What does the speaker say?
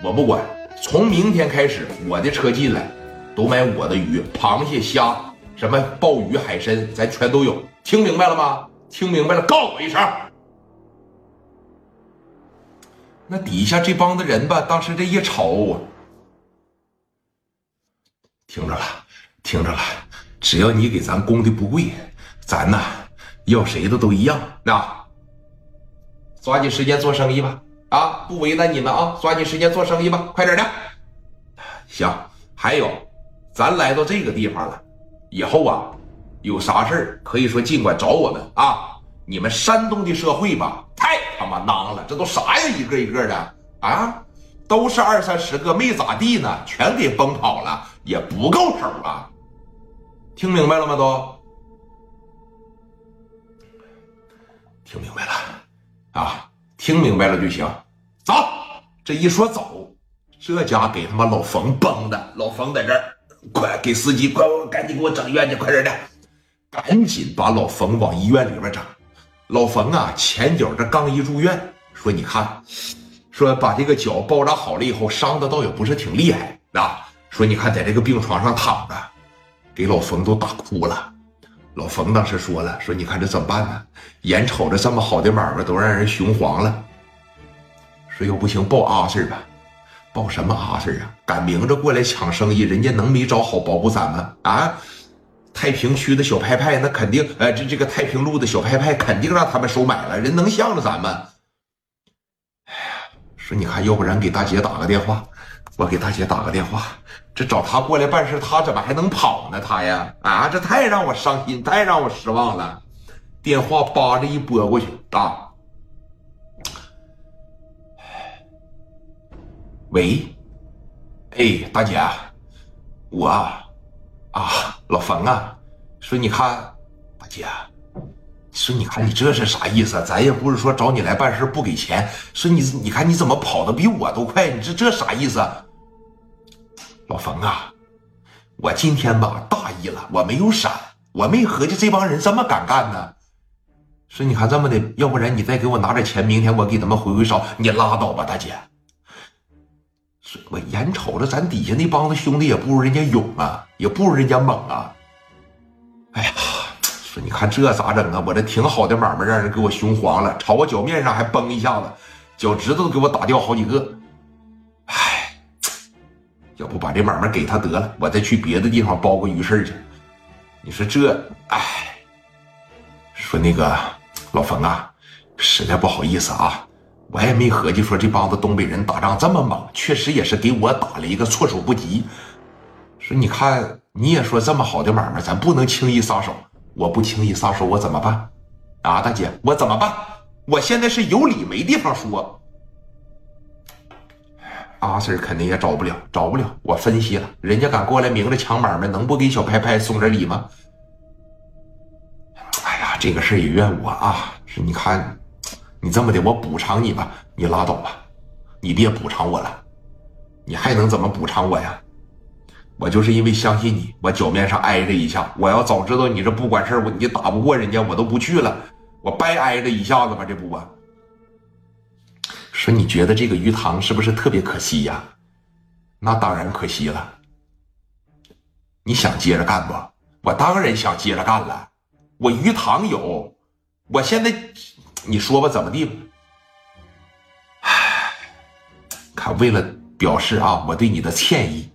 我不管，从明天开始，我的车进来都买我的鱼，螃蟹、虾，什么鲍鱼、海参，咱全都有。听明白了吗？听明白了，告我一声。那底下这帮子人吧，当时这一吵啊，听着了，听着了，只要你给咱供的不贵，咱呐要谁的都一样。那抓紧时间做生意吧，啊，不为难你们啊，抓紧时间做生意吧，快点的。行，还有，咱来到这个地方了，以后啊，有啥事可以说尽管找我们啊。你们山东的社会吧，太他妈囊了，这都啥呀？一个一个的啊，都是二三十个，没咋地呢，全给崩跑了，也不够手啊！听明白了吗？都听明白了？听明白了就行。走，这一说走，这家给他妈老冯崩的，老冯在这儿，快给司机，快赶紧给我整医院去，快点的，赶紧把老冯往医院里边整。老冯啊，前脚这刚一住院，说你看，说把这个脚包扎好了以后，伤的倒也不是挺厉害啊。说你看，在这个病床上躺着，给老冯都打哭了。老冯当时说了，说你看这怎么办呢？眼瞅着这么好的买卖都让人熊黄了。说要不行报阿 Sir 吧，报什么阿 Sir 啊？赶明着过来抢生意，人家能没找好保护伞吗？啊？太平区的小拍拍，那肯定，呃，这这个太平路的小拍拍肯定让他们收买了，人能向着咱们？哎呀，说你看，要不然给大姐打个电话，我给大姐打个电话，这找她过来办事，她怎么还能跑呢？她呀，啊，这太让我伤心，太让我失望了。电话叭着一拨过去，啊，喂，哎，大姐，我啊。老冯啊，说你看，大姐，说你看你这是啥意思？咱也不是说找你来办事不给钱。说你你看你怎么跑的比我都快？你这这啥意思？老冯啊，我今天吧大意了，我没有闪，我没合计这帮人这么敢干呢。说你看这么的，要不然你再给我拿点钱，明天我给他们回回烧。你拉倒吧，大姐。我眼瞅着咱底下那帮子兄弟也不如人家勇啊，也不如人家猛啊。哎呀，说你看这咋整啊？我这挺好的买卖让人给我熊黄了，朝我脚面上还崩一下子，脚趾头都给我打掉好几个。要不把这买卖给他得了，我再去别的地方包个鱼市去。你说这，哎，说那个老冯啊，实在不好意思啊。我也没合计说这帮子东北人打仗这么猛，确实也是给我打了一个措手不及。说你看，你也说这么好的买卖，咱不能轻易撒手。我不轻易撒手，我怎么办？啊，大姐，我怎么办？我现在是有理没地方说。阿 Sir 肯定也找不了，找不了。我分析了，人家敢过来明着抢买卖，能不给小拍拍送点礼吗？哎呀，这个事也怨我啊！是，你看。你这么的，我补偿你吧，你拉倒吧，你别补偿我了，你还能怎么补偿我呀？我就是因为相信你，我脚面上挨着一下。我要早知道你这不管事我你打不过人家，我都不去了，我白挨着一下子吧，这不啊？说你觉得这个鱼塘是不是特别可惜呀？那当然可惜了。你想接着干不？我当然想接着干了。我鱼塘有，我现在。你说吧，怎么地吧？唉，看，为了表示啊，我对你的歉意，